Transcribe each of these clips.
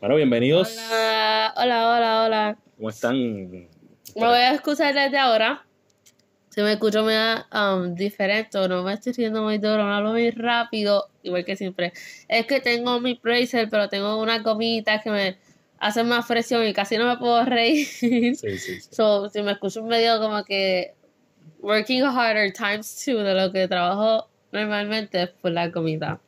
Bueno, bienvenidos. Hola, hola, hola, hola. ¿Cómo están? Me voy a excusar desde ahora. Si me escucho muy um, diferente o no me estoy riendo muy duro, no hablo muy rápido, igual que siempre. Es que tengo mi bracer, pero tengo unas gomitas que me hacen más presión y casi no me puedo reír. Sí, sí, sí. So, si me escucho medio como que working harder times two de lo que trabajo normalmente es por la comida.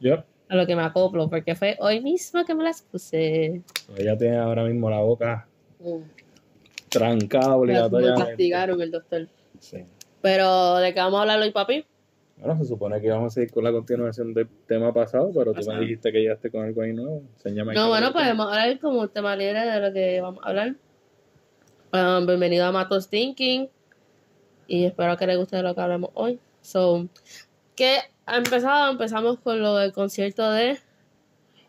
Yo, A lo que me acoplo, porque fue hoy mismo que me las puse. ella tiene ahora mismo la boca Mm. trancada Me obligatoriamente. castigaron el doctor. Sí. Pero, ¿de qué vamos a hablar hoy, papi? Bueno, se supone que íbamos a seguir con la continuación del tema pasado, pero tú me dijiste que llegaste con algo ahí nuevo. Enséñame. No, bueno, pues vamos a hablar como un tema libre de lo que vamos a hablar. Um, bienvenido a Matos Thinking. Y espero que les guste lo que hablamos hoy. So, ¿qué ha empezado? Empezamos con lo del concierto de.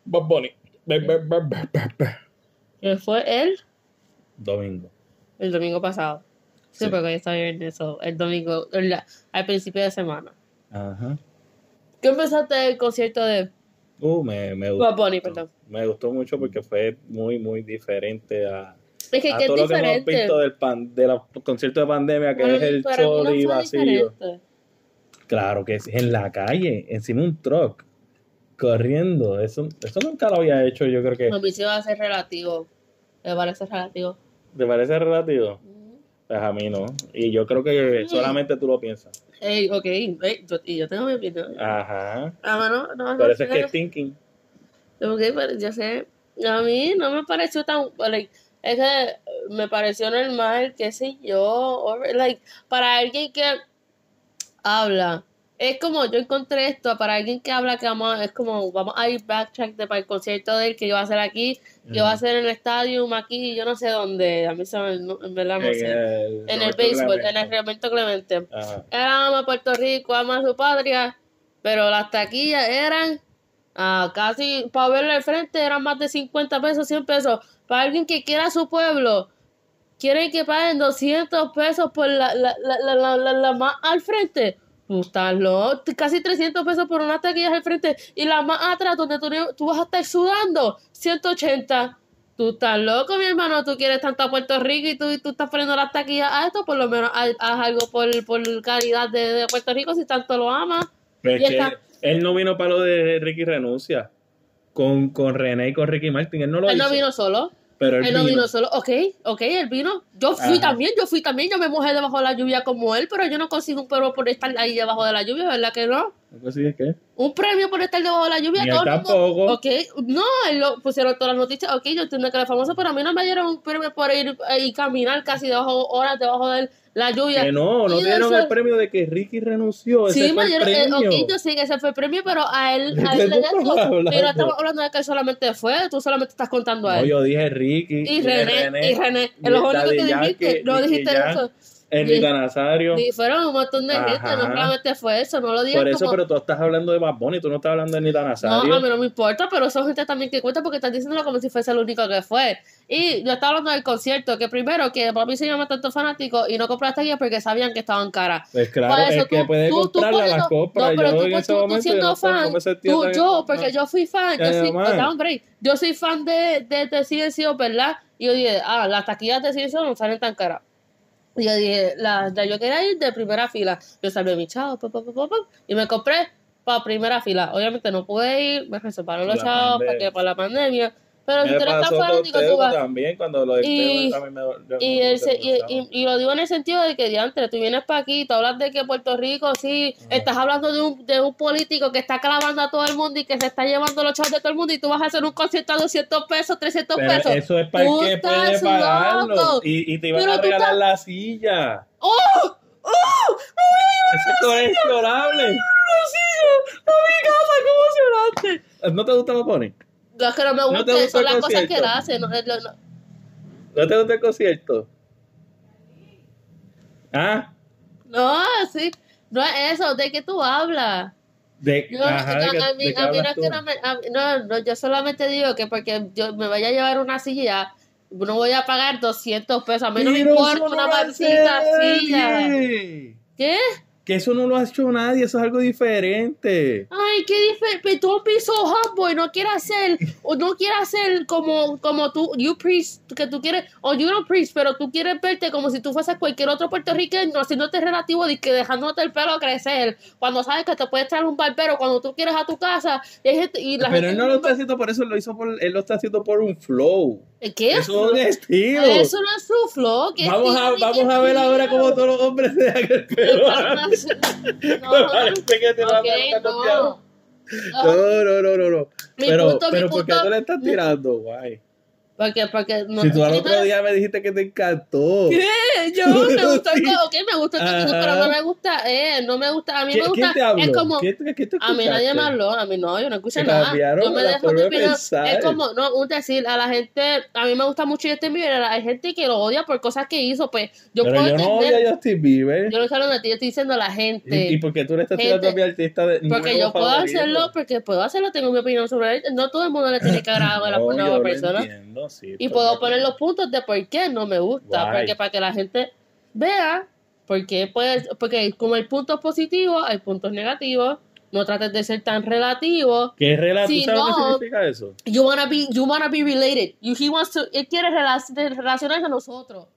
Bad Bunny. Be- be- be- be- be- be. que fue el, Domingo. el domingo pasado. Sí, Sí. porque hoy está bien eso. El domingo, el- al principio de semana. Ajá. ¿Qué empezaste del concierto de Uh, me, me gustó. Bad Bunny, perdón? Me gustó mucho porque fue muy, muy diferente a, Es que, a que es todo lo que hemos visto del pan, de los conciertos de pandemia, que es el choli fue vacío. diferente. Claro que es en la calle, encima de un truck, corriendo. Eso, eso nunca lo había hecho, yo creo que. A mí sí va a ser relativo. Me parece relativo. ¿Te parece relativo? Pues a mí no. Y yo creo que solamente tú lo piensas. Ey, ok, ey, yo, y yo tengo mi opinión. Ajá. Ah, no, no, Por eso es no, que es thinking. Ok, pero yo sé. A mí no me pareció tan. Like, es que me pareció normal, qué sé yo. or- like, para alguien que habla. Es como yo encontré esto para alguien que habla que vamos a- es como vamos a ir backtrack de para el concierto de él que iba a hacer aquí, que va a hacer en el estadio aquí, yo no sé dónde, a mí se me, no- en verdad no En sé. el, En el béisbol, en el Roberto Clemente. Ajá. Él ama a Puerto Rico, ama a su patria, pero las taquillas eran ah, casi, para verlo al frente, eran más de 50 pesos, 100 pesos. Para alguien que quiera a su pueblo, quieren que paguen 200 pesos por la, la, la, la, la, la- la más al frente. Tú estás loco, casi 300 pesos por unas taquillas al frente y la más atrás, donde tú, tú vas a estar sudando, 180. Tú estás loco, mi hermano. Tú quieres tanto a Puerto Rico y tú, y tú estás poniendo las taquillas a esto. Por lo menos haz, haz algo por, por calidad de, de Puerto Rico si tanto lo amas. Es que está- él no vino para lo de Ricky Renuncia. Con, con René y con Ricky Martin. Él no lo Él hizo. no vino solo. Pero él, Él no vino. vino solo. Ok, ok, él vino. Yo fui Ajá. también, yo fui también. Yo me mojé debajo de la lluvia como él, pero yo no consigo un premio por estar ahí debajo de la lluvia, ¿verdad que no? ¿Algo así es que? Un premio por estar debajo de la lluvia. Ni todo el mundo- tampoco. Ok, no, lo pusieron todas las noticias. Ok, yo entiendo que es famoso, pero a mí no me dieron un premio por ir eh, y caminar casi debajo, horas debajo de la lluvia. Que no, no Y dieron eso- el premio de que Ricky renunció. Ese Sí, fue me el dieron, eh, premio. ok, yo sé que ese fue el premio, pero a él, a ¿De él le hablando? Pero estamos hablando de que él solamente fue, tú solamente estás contando a No, él. yo dije Ricky. y René, y René, es lo único que dijiste, no dijiste eso. Enrique Nazario. Y fueron un montón de gente, no solamente fue eso, no lo digas Por eso, como... pero tú estás hablando de Bad Bunny, tú no estás hablando de No, Nazario. a mí no me importa, pero son gente también que cuenta porque estás diciéndolo como si fuese el único que fue. Y yo estaba hablando del concierto, que primero, que para mí se llama tanto fanático y no compré las taquillas porque sabían que estaban caras. Pues claro, eso que tú- puede tú- tú comprarla poniendo- las compra. No, pero yo tú, en tú- ese tú momento yo siendo no, fan, no tú, yo, porque no. yo fui fan, yo soy, break. yo soy fan de, de, de CNCO, ¿verdad? Y yo dije, ah, las taquillas de CNCO no salen tan caras. Y yo dije, la, yo quería ir de primera fila. Yo salvé mi chavo, y me compré para primera fila. Obviamente no pude ir, me reservaron los chavos pandemia. porque por la pandemia. Pero si tú eres tan fanático, tú vas. también, cuando lo Y- me yo Y, no el me se- y, gustaba. y- y lo digo en el sentido de que, diantre, tú vienes para aquí, tú hablas de que Puerto Rico, sí, estás hablando de un, de un político que está clavando a todo el mundo y que se está llevando los chavos de todo el mundo y tú vas a hacer un concierto a 200 pesos, 300 Pero pesos. eso es para el que puede pagarlo. loco. Y, y te iban Pero a regalar estás- la silla. ¡Oh! ¡Oh! Eso es coleccionable. ¡No mi casa, qué emocionante! ¿No te gusta Bad Bunny? No es que no me ¿No te gusta, gustó son las cosas que él hace. No, lo- no. ¿No te gusta el concierto? ¿Ah? No, sí, no es eso, ¿de qué tú hablas? De, Yo, ajá, ¿de yo- qué- a mí, a no es que no me. a no, no, yo solamente digo que porque yo me vaya a llevar una silla, no voy a pagar 200 pesos. A mí no me importa una no maldita silla. ¿Qué? Que eso no lo ha hecho nadie, eso es algo diferente. Ay, qué diferente. Tú piso humble, no quieres hacer, o no quieres hacer como, como tú, you preach, que tú quieres, o you don't preach, pero tú quieres verte como si tú fueses cualquier otro puertorriqueño, haciéndote relativo de que dejándote el pelo crecer, cuando sabes que te puedes traer un barbero cuando tú quieres a tu casa. Y, hay gente- y la Pero gente él no lo está haciendo por eso, él lo hizo por, él lo está haciendo por un flow. ¿Qué? Eso es un estilo. Eso no es. ¿qué Vamos a, vamos a ver ahora cómo todos los hombres dejan el pelo. No, no. No, no, no. Mi Pero, punto, mi pero ¿por qué tú le estás tirando, guay? Porque, porque no Si tú al otro día me dijiste que te encantó. ¿Qué? Yo me gusta Sí. el co- ok, me gusta el Ajá. pero no me gusta él, no me gusta, a mí ¿Quién, me gusta, es como, ¿Quién te- qué te a mí nadie me habló, a mí no, yo no escuché nada, yo me dejo de pensar. es como, no, un decir, a la gente, a mí me gusta mucho Justin Bieber, hay gente que lo odia por cosas que hizo, pues, yo Pero puedo yo no entender, odio a Justin Bieber. yo no estoy hablando de ti, yo estoy diciendo a la gente, ¿Y, y por qué tú le estás tirando a mi artista de porque yo puedo hacerlo, porque puedo hacerlo, tengo mi opinión sobre él, no todo el mundo le tiene que agradar a la No, persona, sí, y puedo poner los puntos de por qué no me gusta, Guay. porque para que la gente vea por qué puedes, porque como hay puntos positivos, hay puntos negativos, no trates de ser tan relativo. ¿Qué relativo? Si ¿Sabes no- significa eso? You wanna be, you wanna be related. You, he wants to, él quiere relacionarse a nosotros.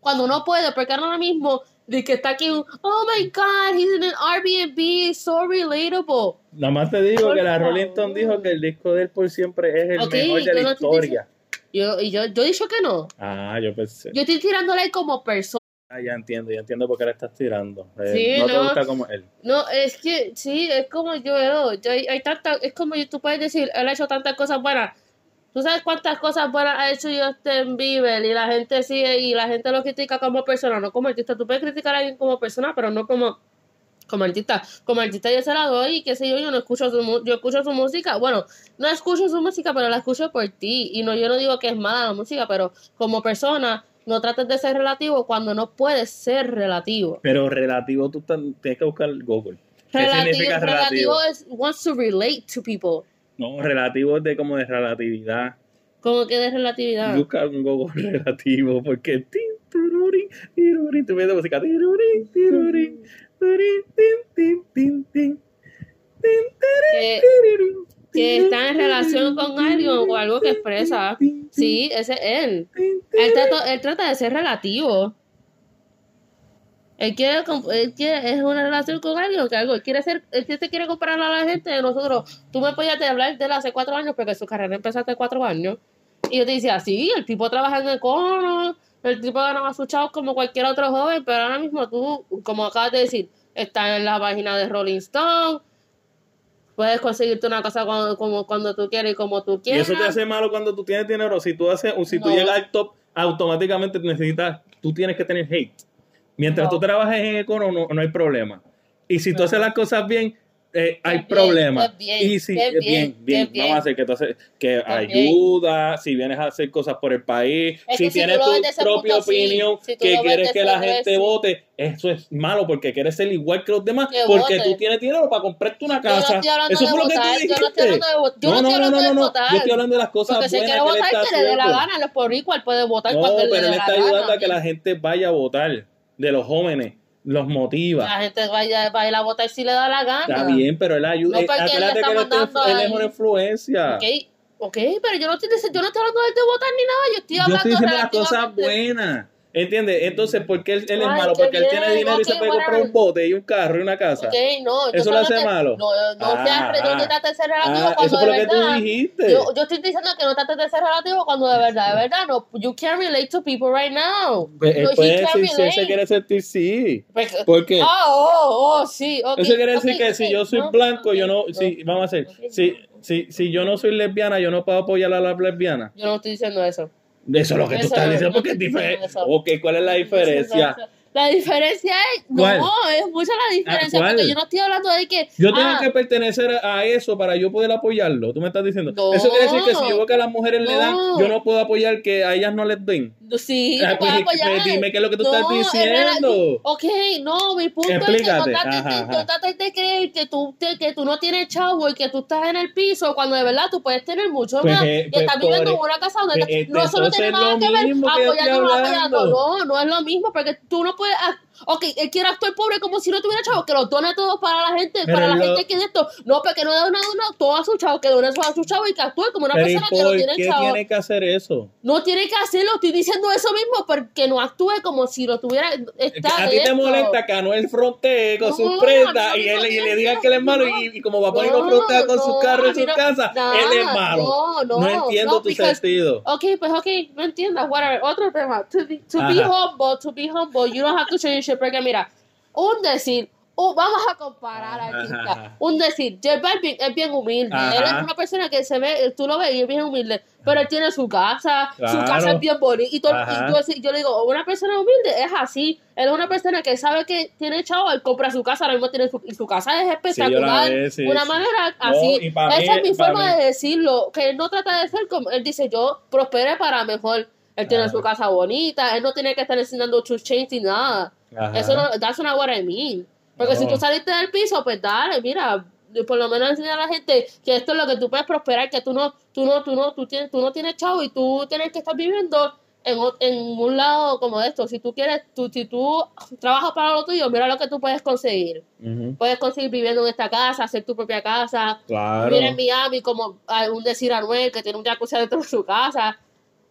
Cuando no puede, porque ahora mismo de que está aquí, oh my god, he's in an Airbnb, so relatable. Nada más te digo Por que la. Rolling Stone dijo que el disco de él por siempre es el Ok, mejor de la no historia. Yo, y yo, yo he dicho que no. Ah, yo pensé. Yo estoy tirándole como persona. Ah, ya entiendo, ya entiendo por qué le estás tirando. Eh, Sí, no, te gusta como él. No, es que sí, es como yo veo, yo, hay, hay tanta, es como tú puedes decir, él ha hecho tantas cosas buenas. ¿Tú sabes cuántas cosas buenas ha hecho Justin Bieber? Y la gente sigue, y la gente lo critica como persona, no como artista. Tú puedes criticar a alguien como persona, pero no como, como artista. Como artista yo se la doy, y qué sé yo, yo no escucho su, yo escucho su música. Bueno, no escucho su música, pero la escucho por ti. Y no, yo no digo que es mala la música, pero como persona, no trates de ser relativo cuando no puedes ser relativo. Pero relativo, tú tan- tienes que buscar Google. ¿Qué Relativo, significa relativo? relativo es wants to relate to people. No, relativo es de como de relatividad. ¿Cómo que de relatividad? Busca un Google relativo porque tin, tururín, tirurín, tú música tirurín, tirurín, Que, que está en relación con alguien o algo que expresa. Sí, ese es él. Él trata, él trata de ser relativo. Él quiere, él quiere, es una relación con alguien, que algo, él quiere ser, él se quiere comparar a la gente de nosotros. Tú me podías hablar de él hace cuatro años, porque su carrera empezó hace cuatro años. Y yo te decía, sí, el tipo trabaja en el cono, el tipo ganaba sus chavos como cualquier otro joven, pero ahora mismo tú, como acabas de decir, estás en la página de Rolling Stone, puedes conseguirte una cosa cuando, como cuando tú quieres y como tú Y quieras. eso te hace malo cuando tú tienes dinero. Si tú haces, si tú No. llegas al top, automáticamente necesitas, tú tienes que tener hate. Mientras No. tú trabajes en econo, no, no hay problema. Y si tú haces las cosas bien, eh, hay bien, problemas. bien, y si, eh, bien, bien, vamos a hacer que tú haces, que ayuda, si vienes a hacer cosas por el país, Es si si tienes tu propia punto, sí. opinión, Si que quieres que la gente sí. vote, eso es malo porque quieres ser igual que los demás, Que porque vote. tú tienes dinero para comprarte una Yo no casa. estoy hablando eso fue lo que votar, tú yo no estoy hablando de votar, yo no, no, estoy no, hablando no, de no, no. votar. Yo estoy hablando de las cosas Porque si buenas quiere él votar, que le dé la gana. Los por igual puede votar No, cuando le pero él está ayudando a que la gente vaya a votar de los jóvenes, los motiva. La gente vaya, va a ir a votar si le da la gana. Está bien, pero él ayuda. No, eh, porque él acuérdate está que él, mandando él es una influencia. Ok, ok, pero yo no estoy, yo no estoy hablando de votar ni nada. Yo estoy Yo hablando estoy diciendo las cosas buenas. ¿Entiendes? Entonces, ¿por qué él, él es Ay, malo? Porque él tiene dinero y se puede comprar un bote y un carro y una casa. Ok, no. ¿Eso lo hace malo? No, no, Ah, seas no ah. te trates de ser relativo Ah, cuando eso de lo que tú verdad. dijiste. Yo, yo estoy diciendo que no trates de ser relativo cuando de verdad, de verdad, no. You can't relate to people right now. Pues, No, puede decir si él se quiere sentir sí. Porque- ¿Por qué? Ah, oh, oh, sí. ok, Eso quiere decir que si yo soy blanco, yo no, si, vamos a hacer, si, si, si yo no soy lesbiana, yo no puedo apoyar a las lesbianas. Yo no estoy diciendo eso. Eso es lo que tú Eso estás no, diciendo porque es diferente. Ok, ¿cuál es la diferencia? La diferencia es. ¿Cuál? No, es mucha la diferencia. ¿cuál? Porque yo no estoy hablando de que. Yo tengo ah, que pertenecer a eso para yo poder apoyarlo. ¿Tú me estás diciendo? No. Eso quiere decir que si yo veo que a las mujeres le dan, yo no puedo apoyar que a ellas no les den. Sí, Ah, pues, apoyar. pues, dime qué es lo que tú No, estás es diciendo. Ok, no, mi punto Explícate. es que no trates, de, ajá. no trates de creer que tú, te- que tú no tienes chavo y que tú estás en el piso cuando de verdad tú puedes tener mucho Pues, más eh, y pues, estás viviendo en una casa donde este, no eso no tiene nada que ver apoyando o no apoyando. No, no es lo mismo porque tú no puedes. Ok, él quiere actuar pobre como si no tuviera chavo, que los done todos para la gente, Pero para la lo- gente que de esto. No, porque no da una dona todo a su chavo, que eso a su chavo y que actúe como una Pero ¿y persona que no tiene qué chavo. tiene que hacer eso? No tiene que hacerlo, estoy diciendo eso mismo, porque no actúe como si lo tuviera. Está a ti te molesta que Anuel frontee con No, sus prendas no, y, él, y le digan que él es malo no. y, y como Papá no, No, frontea con sus no, carros en su casa, él es malo. no, no, entiendo no, tu because- sentido. Ok, pues ok, no entiendas, whatever. Otro tema. To be, to be humble, to be humble, you don't have to change Porque mira, un decir, vamos a comparar. Un decir, J Balvin es bien humilde. Ajá. Él es una persona que se ve, tú lo ves y es bien humilde. Pero él tiene su casa, su casa es bien bonita. Y, todo, y tú así- yo le digo, una persona humilde es así. Él es una persona que sabe que tiene chavo, él compra su casa, ahora mismo tiene su, y su casa es espectacular. sí, una sí. manera así. y Esa mí- es mi forma mí- de decirlo. Que él no trata de ser como. Él dice, yo prosperé para mejor. Él tiene Ajá. su casa bonita, él no tiene que estar enseñando sus chains ni nada. Ajá. Eso no, that's not what I mean. Porque No. si tú saliste del piso, pues dale, mira, por lo menos enseñar a la gente que esto es lo que tú puedes prosperar, que tú no, tú no, tú no, tú tienes, tú no tienes chavo y tú tienes que estar viviendo en, en un lado como esto. Si tú quieres, tú, si tú trabajas para lo tuyo, mira lo que tú puedes conseguir. Puedes conseguir viviendo en esta casa, hacer tu propia casa, Claro. vivir en Miami como a un decir Anuel que tiene un jacuzzi dentro de su casa.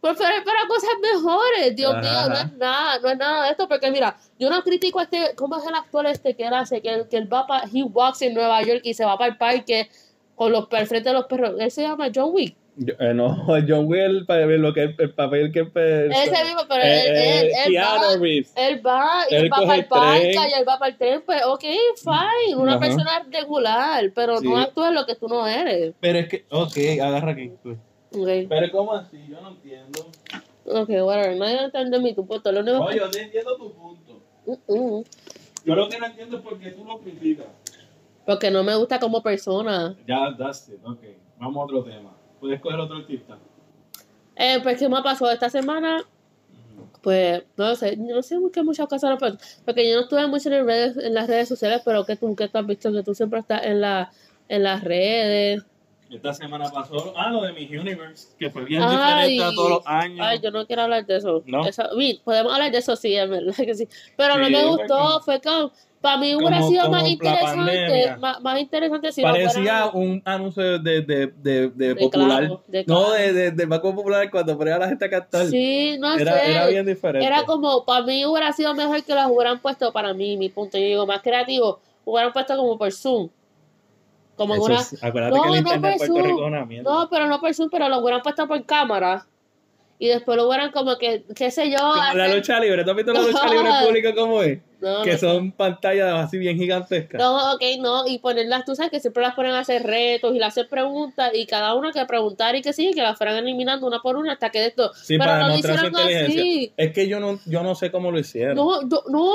Prefiero para cosas mejores, Dios Ajá, mío, no es nada, no es nada de esto, porque mira, yo no critico a este, ¿cómo es el actor este que él hace? Que, él- que él va para, he walks en Nueva York y se va para el parque con los frente de los perros, él se llama John Wick. Yo- eh, no, John Will, para ver lo que el, el papel que el, Ese mismo, pero él, eh, él, eh, él Keanu va, Reeves. él va y Él él va para el parque tren. y él va para el tren, pues ok, fine, una Ajá. persona regular, pero no Sí. actúes lo que tú no eres. Pero es que, ok, agarra aquí. pues. Pero ¿cómo así? Yo no entiendo. ok, whatever, nadie entiende mi tu punto, lo único Oye, yo no entiendo tu punto. Yo lo que no entiendo es por qué tú lo criticas. Porque no me gusta como persona. Ya, that's it. Ok, vamos a otro tema. Puedes coger otro artista. Eh, pues, ¿qué me ha pasado esta semana? Pues, no sé, yo no sé qué muchas cosas, pero- porque yo no estuve mucho en, redes, en las redes sociales, pero que tú, que tú has visto que tú siempre estás en, la, en las redes. Esta semana pasó, ah, lo de Miss Universe, que fue bien Ay, diferente a todos los años. Ay, yo no quiero hablar de eso. ¿No? Eso- podemos hablar de eso, sí, es verdad que sí. Pero no me gustó, como- fue como, para mí como- hubiera sido más como interesante, más, más interesante si no Parecía fuera- un anuncio de, de, de, popular. clavo, no, de, de Banco Popular cuando ponía a la gente a cantar. Sí, no era, sé. era bien diferente. Era como, para mí hubiera sido mejor que las hubieran puesto, para mí, mi punto, yo digo, más creativo, hubieran puesto como por Zoom. Como Eso una... es- acuérdate No, que el no internet en Puerto Rico es una mierda. No, pero no por Zoom, pero lo hubieran puesto por cámara. Y después lo hubieran como que, qué sé yo. Como la hacer- lucha libre, ¿tú has visto la lucha libre pública cómo es? No, que no, son pantallas así bien gigantescas. No, ok, no, y ponerlas, tú sabes que siempre las ponen a hacer retos y le hacen preguntas y cada una que preguntar y que sí, que las fueran eliminando una por una hasta que de esto. Sí, pero para no lo demostrar su hicieron inteligencia. así. Es que yo no, yo no sé cómo lo hicieron. No, yo, no,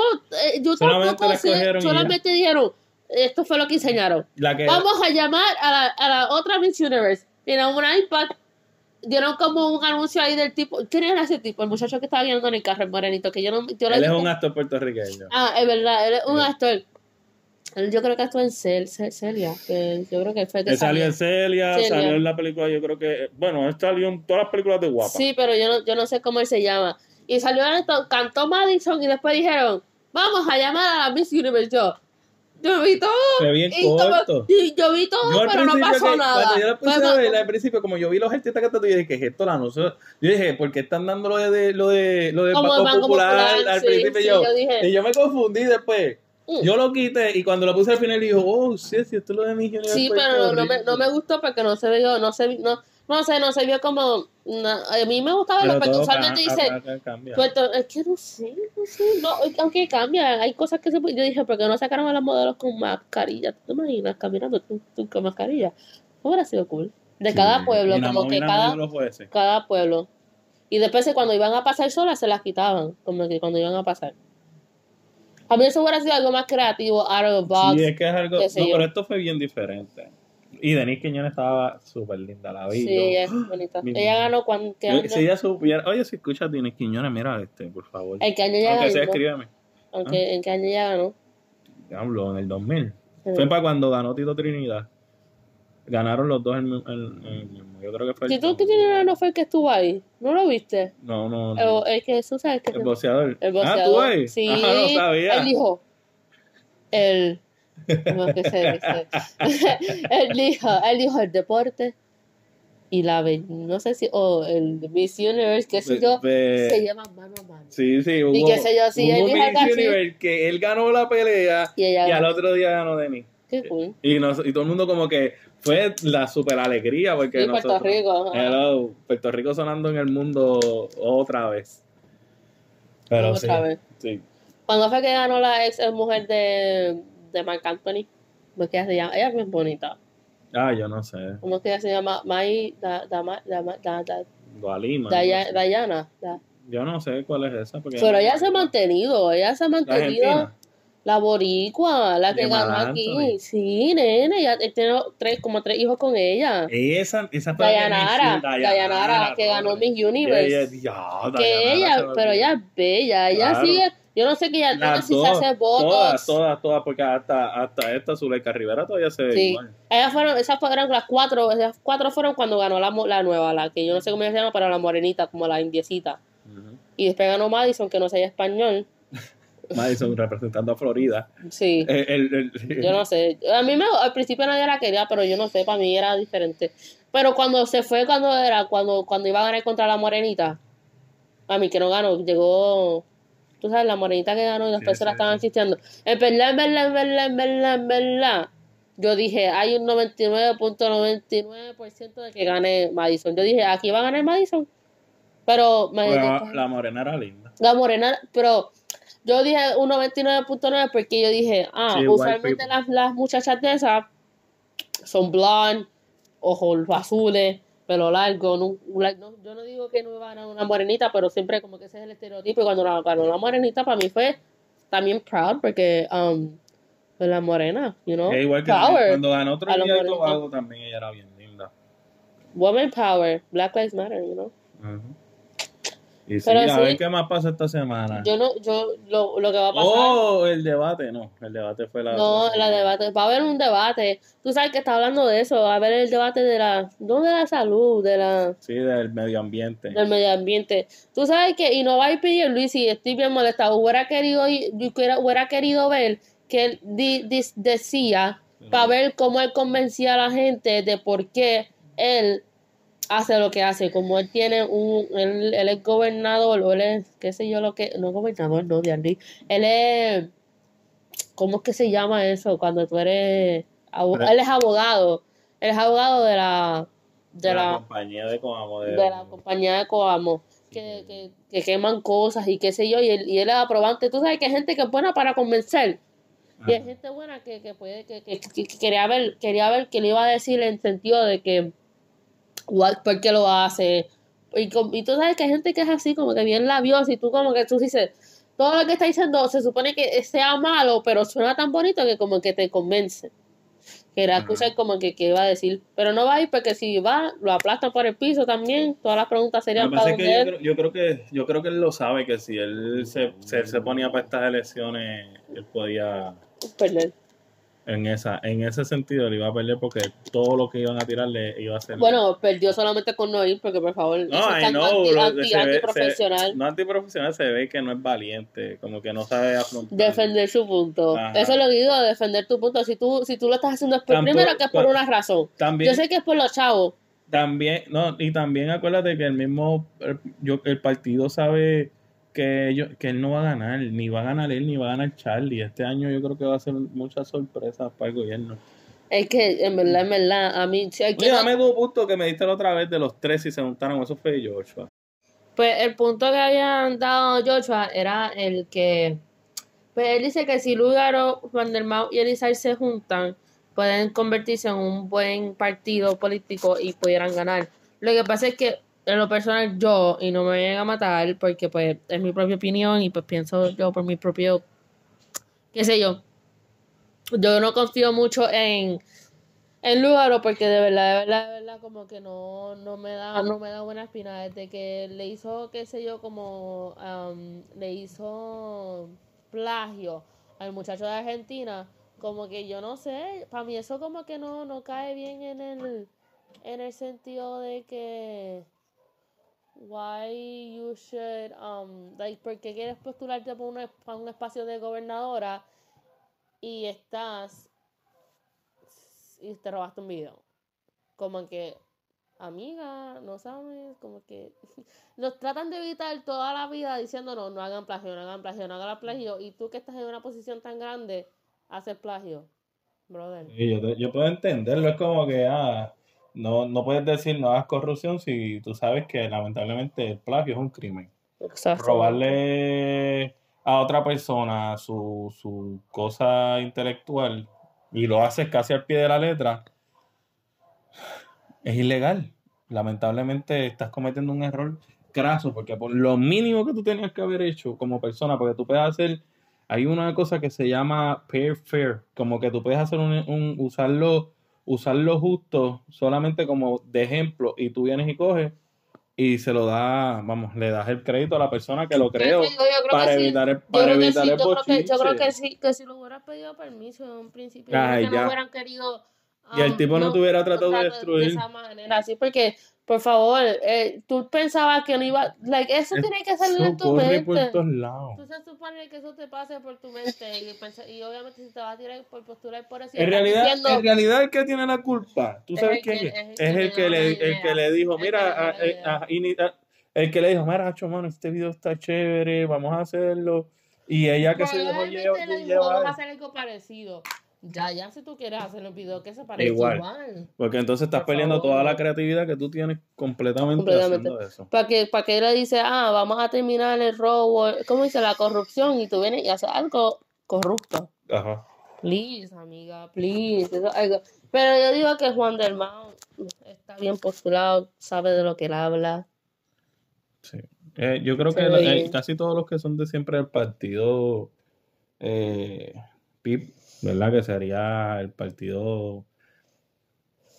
eh, yo Solamente tampoco la sé, solamente dijeron, esto fue lo que enseñaron. La que, Vamos a llamar a la, a la otra Miss Universe. Dieron un iPad, dieron como un anuncio ahí del tipo. ¿Quién era ese tipo? El muchacho que estaba guiando en el carro, el morenito, que yo no. Yo él es un actor puertorriqueño. Ah, es verdad, él es un Sí. actor. Yo creo que actuó en Cel, Cel- Celia, que yo creo que fue de salió en Celia. Celia, Celia. salió en la película, yo creo que. Bueno, él salió en todas las películas de Guapa. Sí, pero yo no, yo no sé cómo él se llama. Y salió en esto, cantó Madison y después dijeron, vamos a llamar a la Miss Universe. Yo, yo vi todo. Fue bien y, corto. y yo vi todo, Yo pero no pasó que- nada. Cuando yo la puse a ver, al principio, como yo vi los artistas cantando, yo dije, ¿qué es esto? La anuncio? Yo dije, ¿por qué están dando lo de, lo de, lo de Banco, Popular, Popular, al sí, principio? sí, yo, yo dije. y yo me confundí después. Mm. Yo lo quité y cuando lo puse al final dijo, oh, sí, sí, esto es lo de mi. Sí, pero no me, no me gustó porque no se vio, no se no, no sé, no se vio como, a mí me gustaba Pero porque todo usualmente dice. Puerto- es que no sé, no sé, no, aunque cambia, hay cosas que se yo dije, ¿por qué no sacaron a las modelos con mascarilla? ¿Tú te imaginas caminando tú, tú con mascarilla? Hubiera sido cool. De cada pueblo, y como que cada, los cada pueblo. Y después cuando iban a pasar solas se las quitaban, como que cuando iban a pasar. A mí eso hubiera sido algo más creativo, out of the box. Sí, es que es algo. No, pero esto fue bien diferente. Y Denise Quiñones estaba súper linda, la vi. Sí, yo- ella es bonita. Ella ganó cuando, si ella supiera, oye, si escuchas Denise Quiñones, mira este, por favor. ¿En qué año ella Aunque sea, ganó? escríbeme. Aunque, ¿En qué año ella ganó? Hablo en el 2000. Sí. Fue para cuando ganó Tito Trinidad. Ganaron los dos el, mi- el- el mismo. Yo creo que fue el. Si tú que tienes no fue el que estuvo ahí, ¿no lo viste? No, no, no. El, el que tú sabes que El boxeador. el Ah, tú boxeador. ahí. Sí, Ajá, no sabía. él dijo, el, ¿cómo es que se dijo, él dijo el deporte y la, be- no sé si, o el Miss Universe, qué sé yo, ve- se llama mano a mano. Sí, sí, hubo, Y qué sé yo, hubo él Miss. Universe que él ganó la pelea Y y al otro día ganó Denis. Qué cool. Y, nos- y todo el mundo como que fue la super alegría porque Puerto nosotros- Rico. ajá. Hello, Puerto Rico sonando en el mundo otra vez. Pero Otra sí, vez. sí. ¿Cuándo fue que ganó la ex mujer de, de Marc Anthony? ¿Cómo es que ella se llama? Ella es bien bonita. Ah, yo no sé. ¿Cómo es que ella se llama? Mai, da, da, da, da, da. Daya- Dayana. Da- Yo no sé cuál es esa. Porque Pero ella se ha mantenido, ella se ha La mantenido. La boricua, la que De ganó aquí. Anthony. Sí, nene, ya tiene tres, como tres hijos con ella. Esa, esa fue la que Dayanara, Dayanara, que ganó. Miss Universe. Ella- ya, que ella, pero ella es bella, ella Claro. sigue, yo no sé que Las si se hace Todas, botox. todas, todas, porque hasta, hasta esta Zuleika Rivera todavía se ve Sí. igual. Ellas fueron, esas fueron las cuatro, esas cuatro fueron cuando ganó la, la nueva, la que yo no sé cómo se llama, pero la morenita, como la indiecita. Y después ganó Madison, que no sabía español. Madison representando a Florida. Sí. El- el- el- Yo no sé. A mí me, al principio nadie la quería, pero yo no sé, para mí era diferente. Pero cuando se fue, cuando era, cuando, cuando iba a ganar contra la morenita, a mí que no ganó, llegó, tú sabes, la morenita que ganó y después Sí, se la sí, estaban chisteando. En verdad, en verdad, en verdad, en verdad, en verdad, yo dije, hay un 99.99% de que gane Madison. Yo dije, aquí va a ganar Madison. Pero me, Pero la morena era linda. la morena, pero yo dije un 99.9 porque yo dije, ah, Sí, usualmente las, las muchachas de esas son blonde, ojos azules, pelo largo. No, no- yo no digo que no iba a ganar una morenita, pero siempre como que ese es el estereotipo. Y cuando la ganó la morenita, para mí fue también proud porque um, pues la morena, you know, Es igual que power, cuando ganó otro día. Tobago también ella era bien linda. woman power, Black Lives Matter, you know. Y sí, a sí. ver qué más pasa esta semana. Yo no, yo, lo, lo que va a pasar. Oh, el debate, no. El debate fue la. No, la debate, va a haber un debate. Tú sabes que está hablando de eso, va a haber el debate de la, no de la salud, de la, Sí, del medio ambiente. del medio ambiente. Tú sabes que, y no va a ir pedir Luis, y estoy bien molestado, hubiera querido, hubiera, hubiera querido ver que él di- decía, para ver cómo él convencía a la gente de por qué él hace lo que hace, como él tiene un, él, él es gobernador, o él es, qué sé yo lo que, no gobernador, no, de Andy, él es, ¿cómo es que se llama eso? Cuando tú eres, él es abogado, él es abogado de la, de la, compañía de Coamo. De, de la compañía de Coamo, que, que, que queman cosas y qué sé yo, y él, y él es aprobante, tú sabes que hay gente que es buena para convencer, y hay gente buena que, que puede, que, que, que- que quería ver, quería ver que le iba a decir en sentido de que what- por qué lo hace. Y, y tú sabes que hay gente que es así, como que bien labiosa, y tú como que tú dices, todo lo que está diciendo se supone que sea malo, pero suena tan bonito que como que te convence. Que era Ajá. escuchar como que, que iba a decir, pero no va a ir porque si va, lo aplastan por el piso también, todas las preguntas serían para es que donde yo creo, yo creo que yo creo que él lo sabe que si él se, se, se ponía para estas elecciones él podía perder. En esa en ese sentido él iba a perder porque todo lo que iban a tirarle iba a ser Bueno, perdió solamente con no ir, porque por favor, no, eso es know, anti, lo- anti- ve- antiprofesional. se- no antiprofesional se ve que no es valiente como que no sabe afrontar defender su punto. Ajá. Eso es lo que digo, defender tu punto. Si tú, si tú lo estás haciendo es por, Tampoco- primero que es por pa- una razón. también Yo sé que es por los chavos. También, no, y también acuérdate que el mismo, el, yo, el partido sabe que, ellos, que él no va a ganar, ni va a ganar él, ni va a ganar Charlie. Este año yo creo que va a ser muchas sorpresas para el gobierno. Es que, en verdad, en verdad, a mí... si hay que Oye, dame tu punto que me diste la otra vez de los tres y se juntaron, eso fue Joshua. Pues el punto que habían dado Joshua era el que... Pues él dice que si Lugaro, Vandermau y Elizar se juntan, pueden convertirse en un buen partido político y pudieran ganar. Lo que pasa es que, en lo personal, yo, y no me vayan a matar, porque pues es mi propia opinión y pues pienso yo por mi propio, qué sé yo, yo no confío mucho en, en Lugaro porque de verdad, de verdad, de verdad, como que no, no me da, no me da buena espina. Desde que le hizo, qué sé yo, como um, le hizo plagio al muchacho de Argentina, como que yo no sé, para mí eso como que no, no cae bien en el, en el sentido de que why you should um like por qué quieres postularte para un, para un espacio de gobernadora y estás y te robaste un video como que amiga no sabes como que nos tratan de evitar toda la vida diciendo no hagan plagio no hagan plagio no hagan plagio y tú que estás en una posición tan grande haces plagio. Brother. Yo, yo puedo entenderlo, es como que ah, no, no puedes decir no hagas corrupción si tú sabes que lamentablemente el plagio es un crimen. Exacto. Robarle a otra persona su, su cosa intelectual y lo haces casi al pie de la letra, es ilegal. Lamentablemente estás cometiendo un error craso, porque por lo mínimo que tú tenías que haber hecho como persona, porque tú puedes hacer, hay una cosa que se llama pair fair, como que tú puedes hacer un, un- usarlo, usarlo justo solamente como de ejemplo, y tú vienes y coges y se lo da, vamos, le das el crédito a la persona que lo creó Yo, yo para que sí. evitar el, Yo para que evitar sí, el yo creo que, yo creo bochinche. que sí, que si lo hubieras pedido permiso en un principio, yo Ay, que ya. no hubieran querido. Y el um, tipo no te hubiera tratado de destruir. De esa manera, así, porque, por favor, eh, tú pensabas que no iba. Like, eso tiene que salir de tu corre por mente. todos lados. Tú se supone que eso te pase por tu mente y, y obviamente si te vas a tirar por postular por eso y En realidad, diciendo, en realidad el que tiene la culpa, tú Es sabes el que- quién es. es el Es que el le que el que le dijo, mira, eh, el que le dijo, mira, Hacho, mano, este video está chévere, vamos a hacerlo. Y ella que se dejó llevar, vamos a hacer algo parecido. Ya, ya, si tú quieres hacer un video que se parezca Igual. igual. Porque entonces estás Por perdiendo favor. toda la creatividad que tú tienes completamente, Completamente. haciendo eso. ¿Para que, para que le dice, ah, vamos a terminar el robo, ¿cómo dice? La corrupción y tú vienes y haces algo corrupto. Ajá. Please, amiga, please. eso es algo. Pero yo digo que Juan del Mao está bien postulado, sabe de lo que él habla. Sí. Eh, yo creo que eh, casi todos los que son de siempre del partido eh, PIP, ¿verdad? Que sería el partido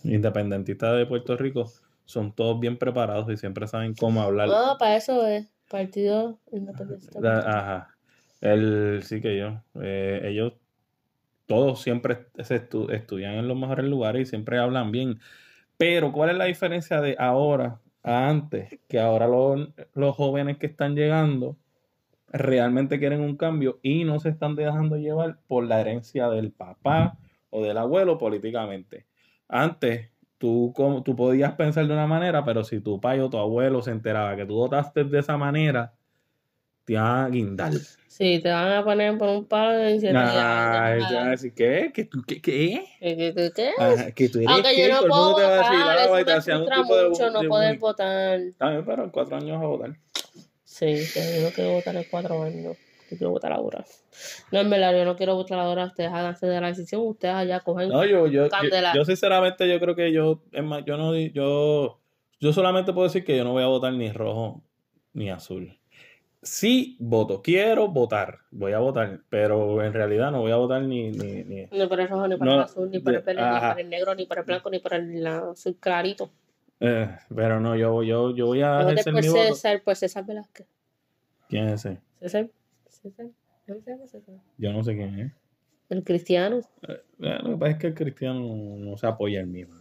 independentista de Puerto Rico, son todos bien preparados y siempre saben cómo hablar. Ah, para eso es Partido Independiente. La- ajá. El, sí que yo. eh, ellos todos siempre se estu- estudian en los mejores lugares y siempre hablan bien. Pero, ¿cuál es la diferencia de ahora a antes? Que ahora los, los jóvenes que están llegando realmente quieren un cambio y no se están dejando llevar por la herencia del papá o del abuelo políticamente. Antes, tú, como- tú podías pensar de una manera, pero si tu padre o tu abuelo se enteraba que tú votaste de esa manera, te iban a guindar. Sí, te van a poner por un palo y dicen, Ay, te van a decir, ¿qué? ¿Que tú qué? ¿Qué? ¿qué, qué, qué, qué? Ajá, que tú eres Aunque qué, yo no puedo te va a decir, ah, me frustra de, mucho no de poder votar. También, pero en cuatro años a votar. Sí, yo no quiero votar en cuatro años. Yo quiero votar ahora. No, en verdad, yo no quiero votar ahora. Ustedes háganse de la decisión. Ustedes allá cogen. No, yo, Candela. yo sinceramente yo creo que yo, es más, yo no, yo, yo solamente puedo decir que yo no voy a votar ni rojo ni azul. Sí voto, quiero votar, voy a votar, pero en realidad no voy a votar ni, ni, ni- Ni por el rojo, ni No, el azul, ni de- el verde, ni por el negro, ni por el blanco, ni por el azul clarito. Eh, pero no, yo, yo, yo voy a Voté ejercer por mi voto. César, por César Velázquez. ¿Quién es ese? César, César. Yo no sé quién es. El cristiano. Eh, Lo que pasa es que el cristiano no se apoya el mismo.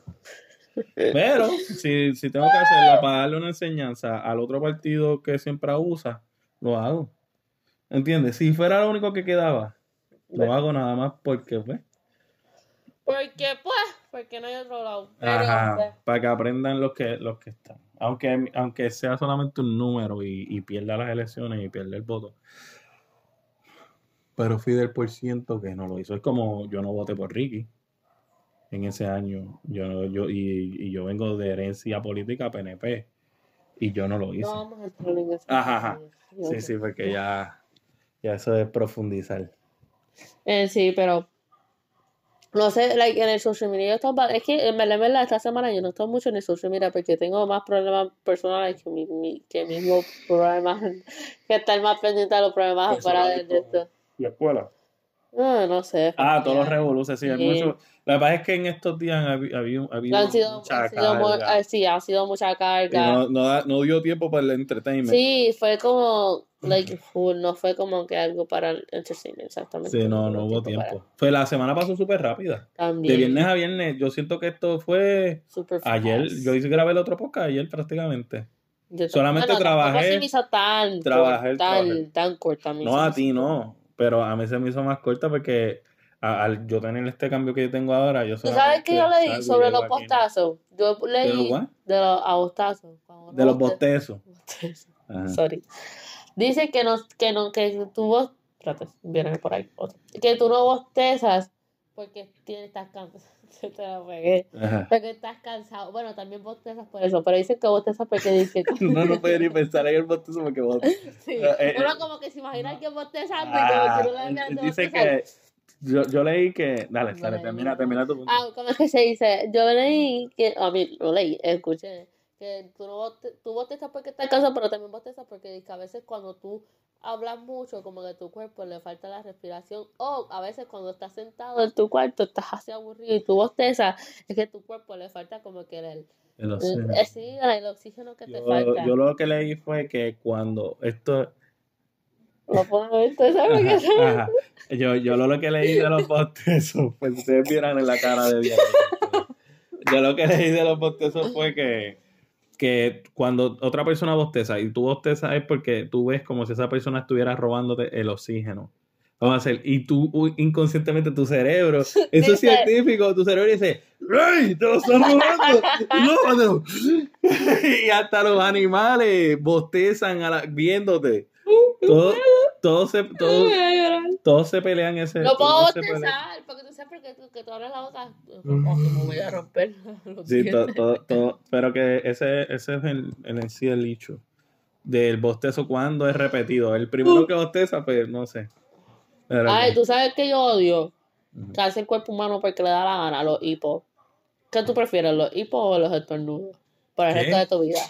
Pero si, si tengo que hacerlo para darle una enseñanza al otro partido que siempre abusa, lo hago. ¿Entiendes? Si fuera lo único que quedaba, lo Bueno. hago nada más porque, pues, Porque, pues, porque no hay otro lado. Ajá, para que aprendan los que, los que están. Aunque, aunque sea solamente un número y, y pierda las elecciones y pierda el voto. Pero fui del por ciento que no lo hizo. Es como yo no voté por Ricky en ese año. Yo, yo, y, y yo vengo de herencia política PNP y yo no lo hice. no vamos a entrar en eso. Ajá, ajá. Sí, sí, porque ya, ya eso es profundizar. Eh, sí, pero no sé, like, en el social media yo estoy ba- es que en verdad, en verdad, esta semana yo no estoy mucho en el social media porque tengo más problemas personales que mi, mi- que mismo problemas que estar más pendiente de los problemas afuera de, de como- esto. ¿La escuela? No, no sé. Ah, todos los familiar. revoluces, sí, hay Sí. mucho. Lo que pasa es que en estos días había, había, había Han sido, mucha han sido mu- carga. sí, ha sido mucha Y carga. no, no, no dio tiempo para el entertainment. Sí, fue como, like, full, no fue como que algo para el entertainment, exactamente. Sí, no, no hubo tiempo. Fue la semana pasó súper rápida. También. De viernes a viernes, yo siento que esto fue super ayer. fast. Yo hice grabé el otro podcast ayer prácticamente. Yo solamente tampoco trabajé- se me hizo tan, trabajé, cor- tan, trabajé. tan corta. me No hizo- a ti no, pero a mí se me hizo más corta porque al yo tener este cambio que yo tengo ahora, yo ¿Tú sabes qué yo leí sobre los aquí, ¿no? bostazos? Yo ¿De leí los de los a bostazos. Cuando De los boste- bostezos. bostezos. Sorry. Dice que no, que no, que tú vos, espérate, viene por ahí, otro. que tú no bostezas porque tienes, estás cansado. Te la pegué. Ajá. Porque estás cansado. Bueno, también bostezas por eso, pero dicen que bostezas porque dice No, no puede ni pensar en el bostezo porque vos. Sí. Eh, eh, Uno eh. como que se imagina que Ah, que no le dan ganas de dice que. Yo, yo leí que. Dale, No dale, termina, no. termina tu punto. Ah, ¿cómo es que se dice? Yo leí que, a mí lo leí, escuché, que tú, no tú bostezas porque estás cansado, pero también bostezas porque que a veces cuando tú hablas mucho, como que a tu cuerpo le falta la respiración, o a veces cuando estás sentado en tu cuarto, estás así aburrido y tú bostezas, es que tu cuerpo le falta como que el, El sí, el oxígeno que te Yo, falta. yo lo que leí fue que cuando esto. Lo puedo ver, ¿tú sabes qué es? Ajá. Yo, yo lo que leí de los bostezos, pues ustedes vieran en la cara de Diana. Yo lo que leí de los bostezos fue que, que cuando otra persona bosteza y tú bostezas es porque tú ves como si esa persona estuviera robándote el oxígeno. Vamos a hacer, y tú inconscientemente tu cerebro, eso es científico, tu cerebro dice, ¡Ey! ¡Te lo están robando! ¡Róbatelo! y hasta los animales bostezan a la- viéndote. Todo, todo se, todo, llorar. todos se pelean ese. No puedo todos bostezar, porque tú sabes que tú, que tú abres la boca. Oh, que me voy a romper. los Sí, to- dientes. to- to- pero que ese, ese es el, el en sí el dicho del bostezo cuando es repetido. El primero que bosteza, pues no sé. Pero Ay, tú sabes que yo odio que hace el cuerpo humano porque le da la gana a los hipos. ¿Qué tú prefieres, los hipos o los estornudos? Por el ¿Qué? resto de tu vida.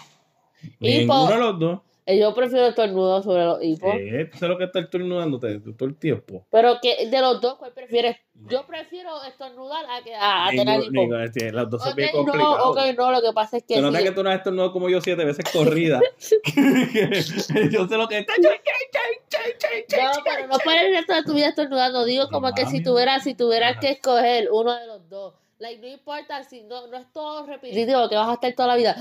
Ninguno hipo- de los dos. Eh, Yo prefiero estornudos sobre los hipos. Eh, tú sabes lo que está estornudándote todo el tiempo. Pero que de los dos, ¿cuál prefieres? Yo prefiero estornudar a, que, a, a tener Ninguno- hipo. ninguno, sí, los dos son Ok, bien no, ok, no, lo que pasa es que Se nota sí. que tú no has estornudado como yo siete veces corrida. yo sé lo que está. No, pero no para el resto de tu vida estornudando. Digo como que si tuvieras, si tuvieras que escoger uno de los dos. Like, no importa si no, no es todo repetitivo que vas a estar toda la vida.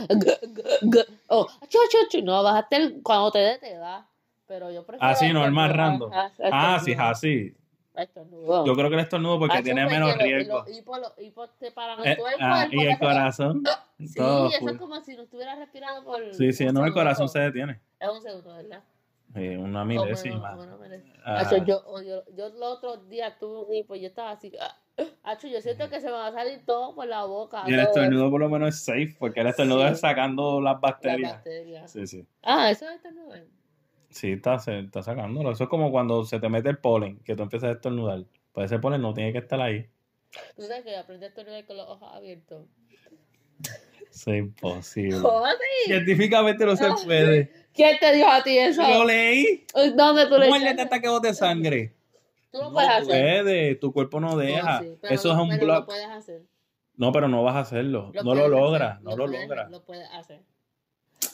Oh, chu, chu, chu. No, vas a estar cuando te dé, te da. Pero yo prefiero. Así, normal, estornudar. random. Ah, Ah, sí, así. Estornudo. Yo creo que el estornudo porque Ah, tiene menos riesgo. Los hipos, los hipos te paran Eh, el cuerpo. ah, el y el corazón-. Sí, todo eso full. es como si no estuvieras respirando por. Sí, sí, no, el corazón se detiene. Es un segundo, ¿verdad? Eh, una O milésima. o. Ah. Acho, yo, o yo, yo los otros días tuve un hipo y yo estaba así. ah, Acho, yo siento que se me va a salir todo por la boca. Y el estornudo por lo menos es safe, porque el estornudo Sí. es sacando las las bacterias. Sí, sí. Ah, eso es estornudo. Sí, está, está sacándolo. Eso es como cuando se te mete el polen, que tú empiezas a estornudar. Pues ese polen no tiene que estar ahí. Tú sabes que aprendí a estornudar con los ojos abiertos. Eso es imposible. Joder. Científicamente no se puede. ¿Quién te dijo a ti eso? Lo leí. ¿Dónde tú le Muérdete hasta que bote sangre. Tú lo No puedes hacer. puede, tu cuerpo no deja. No, sí, pero Eso es un pero Lo block. puedes hacer. No, pero no vas a hacerlo. no lo puedes logras, no lo puedes- logras. Lo puedes hacer.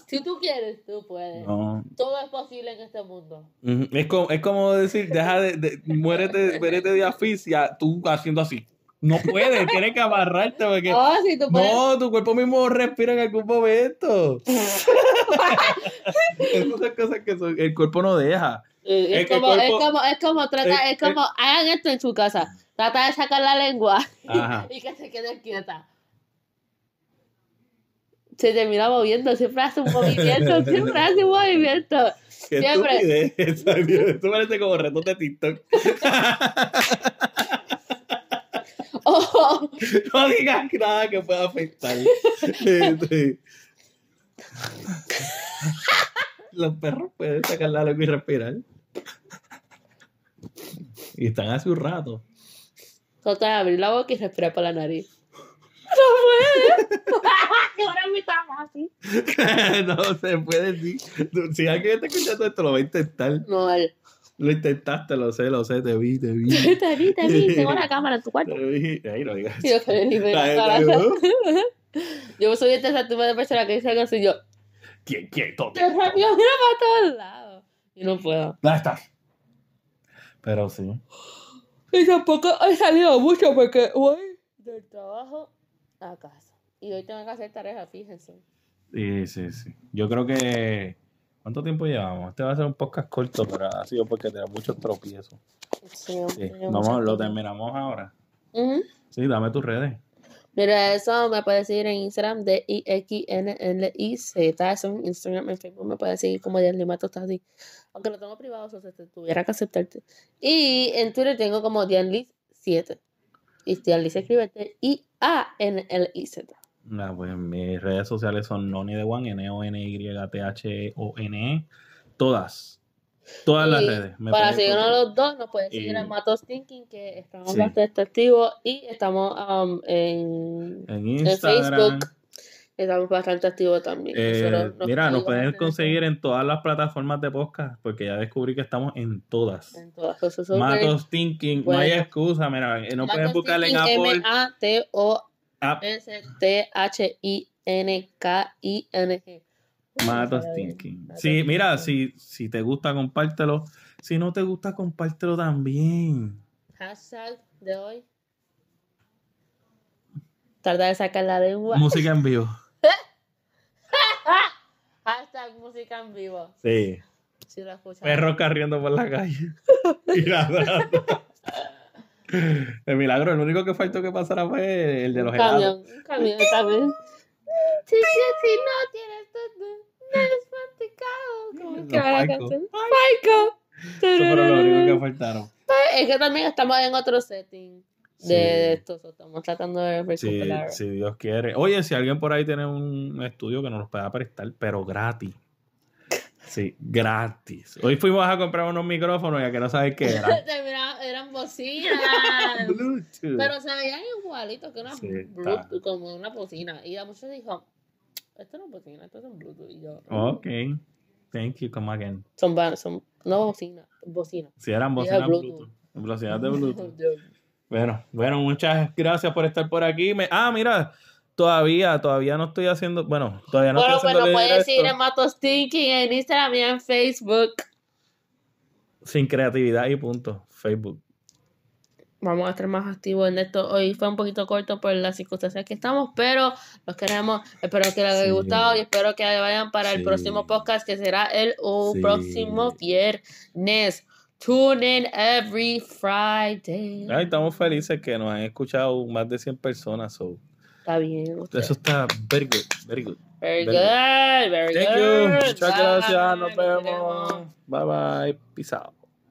Si tú quieres, tú puedes. No. Todo es posible en este mundo. Es como, es como decir, deja de, de muérete, muérete de asfixia, tú haciendo así. No puedes, tienes que amarrarte porque Oh, sí, tú puedes. no, tu cuerpo mismo respira en algún momento. Esas son cosas que son- el cuerpo no deja. Es como, es como, es como, trata, es como, hagan esto en su casa. Trata de sacar la lengua Ajá. y que se quede quieta. Se termina moviendo, siempre hace un movimiento, siempre hace un movimiento. Qué Siempre. Esto parece como retos de TikTok. Oh, No digas nada que pueda afectar. Este. Los perros pueden sacar la lengua y respirar. Y están hace un rato. de abrir la boca y respirar por la nariz. No puede. Ahora me está fácil. no se puede decir. Si alguien está escuchando esto, lo va a intentar. No, él. Lo intentaste, lo sé, lo sé, te vi, te vi. te vi, te vi, tengo la cámara en tu cuarto. Te vi. Ay, no digas yo. Yo soy esta tipo de persona que dice algo así, yo, ¿Quién, quién? Qué rápido, mira para todos lados. Y no puedo. ¿Dónde estás? Pero sí. Y tampoco he salido mucho porque voy del trabajo a casa. Y hoy tengo que hacer tareas, fíjense. Sí, sí, sí. Yo creo que. ¿Cuánto tiempo llevamos? Este va a ser un podcast corto, pero ha sido porque tenía muchos tropiezos. Sí, Sí. Vamos, lo terminamos ahora. Ujú. Sí, dame tus redes. Mira, eso me puedes seguir en Instagram de I-X-N-L-I-Z. Eso en Instagram, en Facebook me puedes seguir como Dianlima Tostadi. Aunque lo tengo privado, o sea, te tuviera que aceptarte. Y en Twitter tengo como Dianlis7. Y Dianlis se escribe I-A-N-L-I-Z. Pues mis redes sociales son Noni de One, N-O-N-Y-T-H-O-N-E. Todas. Todas las redes. me Para pueden seguirnos encontrar. los dos, nos puedes seguir Y- en Matos Thinking, que estamos Sí. bastante activos. Y estamos um, en, En en Instagram. Facebook. Estamos bastante activos también. Eh, nos mira, nos pueden conseguir en todas las plataformas de podcast, porque ya descubrí que estamos en todas. en todas Matos Thinking, no hay bueno. excusa, mira, eh, no pueden Matos buscar en Apple. M-A-T-O-S-T-H-I-N-K-I-N-G. Matos Está bien. Thinking. Matos Sí, mira, si, si te gusta, compártelo. Si no te gusta, compártelo también. Hashtag de hoy. Tarda de sacar la lengua. Música en vivo. Hashtag música en vivo. Sí. Si lo escuchas. Perros corriendo por la calle. Y ladrando. De milagro, el único que faltó que pasara fue el de los un camión, helados. un camión también. Si, si, si no tienes todo, no eres masticado. ¿Cómo es que va la canción? Faico. Eso fueron los únicos que faltaron. Es que también estamos en otro setting de, Sí. de esto. Estamos tratando de recuperar. si Dios quiere. Oye, si alguien por ahí tiene un estudio que nos lo pueda prestar, pero gratis. Sí, gratis. Hoy fuimos a comprar unos micrófonos ya que no sabes qué era. Mira, eran bocinas. Bluetooth. pero se veían igualitos que una Sí, Bluetooth, como una bocina. Y a muchos dijo, esto no es bocina, esto es un Bluetooth. Y yo, Ok. Thank you, come again. son, son no bocina, bocina. Si eran bocinas Bluetooth. Bluetooth. De Bluetooth. Bueno, bueno, muchas gracias por estar por aquí. Me- ah, mira, todavía, todavía no estoy haciendo, bueno, todavía no bueno, estoy pues haciendo puedes seguir en Matos Thinking en Instagram y en Facebook. sin creatividad y punto. Facebook. Vamos a estar más activos en esto. Hoy fue un poquito corto por las circunstancias que estamos, pero los queremos. Espero que les haya Sí. gustado y espero que vayan para el próximo podcast que será el Sí. próximo viernes. Tune in every Friday. Ay, estamos felices que nos han escuchado más de 100 personas. so, Está bien. usted. Eso está very good, very good. Very very good. Very Thank good. you. Muchas Bye. gracias. Nos vemos. Bye bye. Peace out.